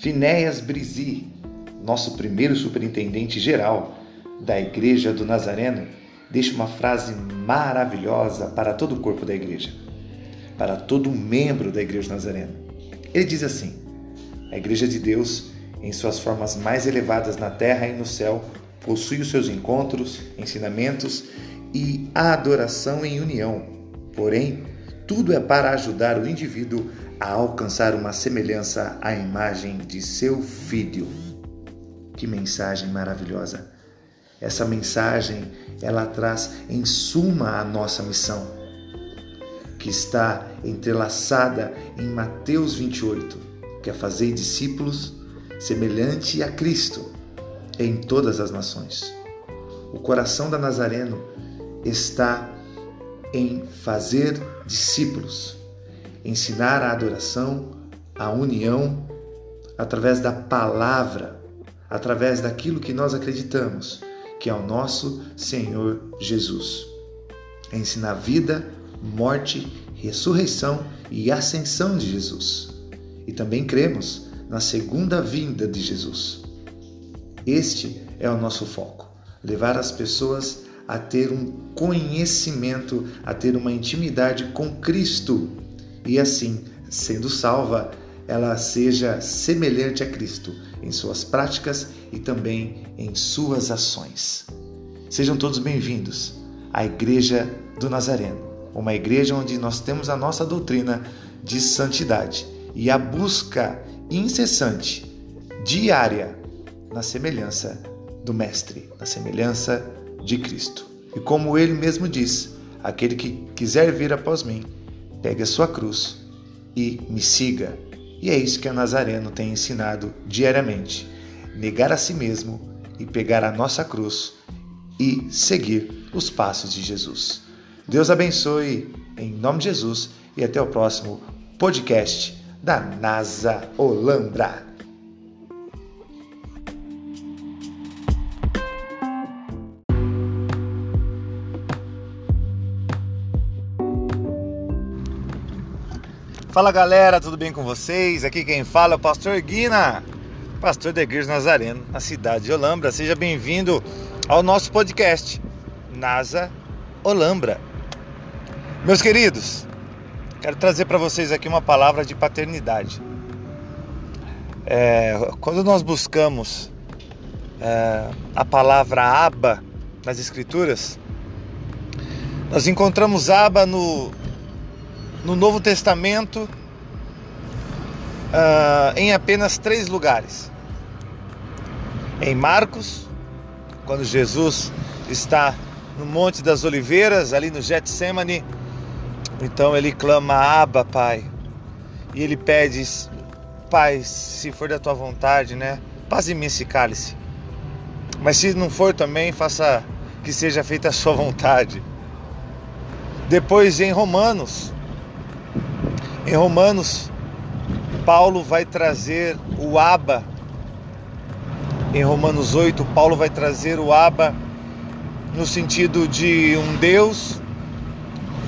Finéias Brisi, nosso primeiro superintendente geral da Igreja do Nazareno, deixa uma frase maravilhosa para todo o corpo da igreja, para todo membro da Igreja do Nazareno. Ele diz assim: A Igreja de Deus, em suas formas mais elevadas na terra e no céu, possui os seus encontros, ensinamentos e adoração em união. Porém, tudo é para ajudar o indivíduo a alcançar uma semelhança à imagem de seu filho. Que mensagem maravilhosa! Essa mensagem, ela traz em suma a nossa missão, que está entrelaçada em Mateus 28, que é fazer discípulos semelhante a Cristo em todas as nações. O coração da Nazareno está em fazer discípulos, ensinar a adoração, a união através da palavra, através daquilo que nós acreditamos, que é o nosso Senhor Jesus. É ensinar vida, morte, ressurreição e ascensão de Jesus. E também cremos na segunda vinda de Jesus. Este é o nosso foco: levar as pessoas a ter um conhecimento, a ter uma intimidade com Cristo e assim, sendo salva, ela seja semelhante a Cristo em suas práticas e também em suas ações. Sejam todos bem-vindos à Igreja do Nazareno, uma igreja onde nós temos a nossa doutrina de santidade e a busca incessante, diária, na semelhança do Mestre, na semelhança de Cristo. E como ele mesmo diz: aquele que quiser vir após mim, pegue a sua cruz e me siga. E é isso que a Nazareno tem ensinado diariamente: negar a si mesmo e pegar a nossa cruz e seguir os passos de Jesus. Deus abençoe em nome de Jesus e até o próximo podcast da NASA Olambra. Fala galera, tudo bem com vocês? Aqui quem fala é o Pastor Guina, pastor da Igreja Nazareno, na cidade de Olambra. Seja bem-vindo ao nosso podcast, NASA Olambra. Meus queridos, quero trazer para vocês aqui uma palavra de paternidade. É, quando nós buscamos é, a palavra Aba nas Escrituras, nós encontramos Aba no, no Novo Testamento uh, em apenas três lugares. Em Marcos, quando Jesus está no Monte das Oliveiras, ali no Getsemane, então ele clama Abba, Pai. E ele pede, Pai, se for da tua vontade, né? Passe em mim esse cálice. Mas se não for também, faça que seja feita a sua vontade. Depois em Romanos, em Romanos, Paulo vai trazer o Aba. Em Romanos 8, Paulo vai trazer o Aba no sentido de um Deus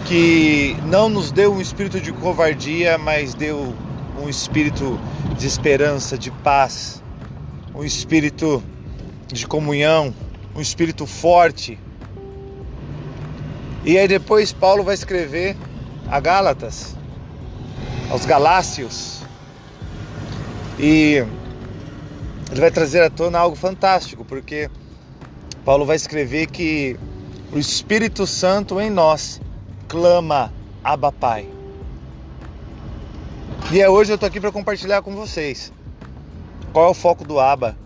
que não nos deu um espírito de covardia, mas deu um espírito de esperança, de paz, um espírito de comunhão, um espírito forte. E aí depois Paulo vai escrever a Gálatas, aos Galácios. E ele vai trazer à tona algo fantástico, porque Paulo vai escrever que o Espírito Santo em nós clama Abba Pai. E é hoje eu estou aqui para compartilhar com vocês qual é o foco do Abba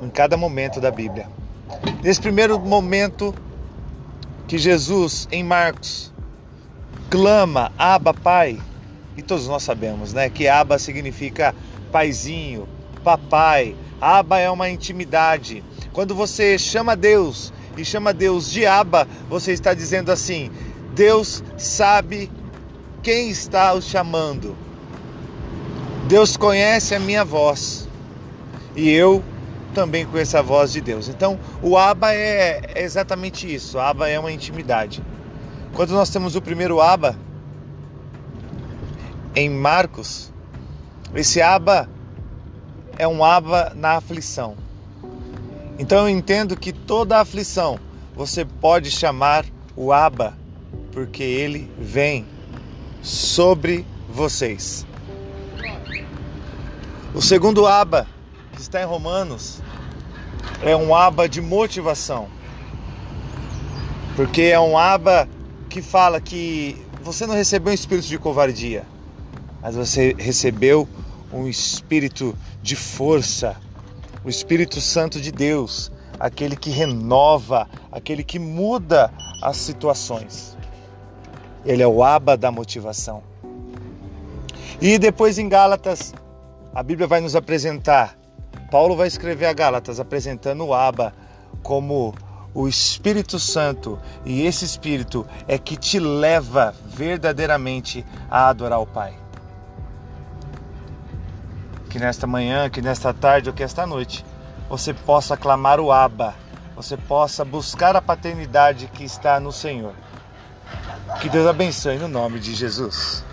em cada momento da Bíblia. Nesse primeiro momento que Jesus, em Marcos, clama Abba Pai, e todos nós sabemos, né, que Aba significa paizinho, papai. Aba é uma intimidade. Quando você chama Deus e chama Deus de Aba, você está dizendo assim: Deus sabe quem está o chamando. Deus conhece a minha voz e eu também conheço a voz de Deus. Então, o Aba é, exatamente isso. Aba é uma intimidade. Quando nós temos o primeiro Aba, em Marcos, esse Aba é um aba na aflição. Então eu entendo que toda aflição você pode chamar o aba, porque ele vem sobre vocês. O segundo aba, que está em Romanos, é um aba de motivação. Porque é um aba que fala que você não recebeu um espírito de covardia, mas você recebeu um espírito de força, o Espírito Santo de Deus, aquele que renova, aquele que muda as situações. Ele é o aba da motivação. E depois em Gálatas, a Bíblia vai nos apresentar, Paulo vai escrever a Gálatas apresentando o aba como o Espírito Santo, e esse Espírito é que te leva verdadeiramente a adorar o Pai. Que nesta manhã, que nesta tarde ou que esta noite você possa clamar o Abba, você possa buscar a paternidade que está no Senhor. Que Deus abençoe no nome de Jesus.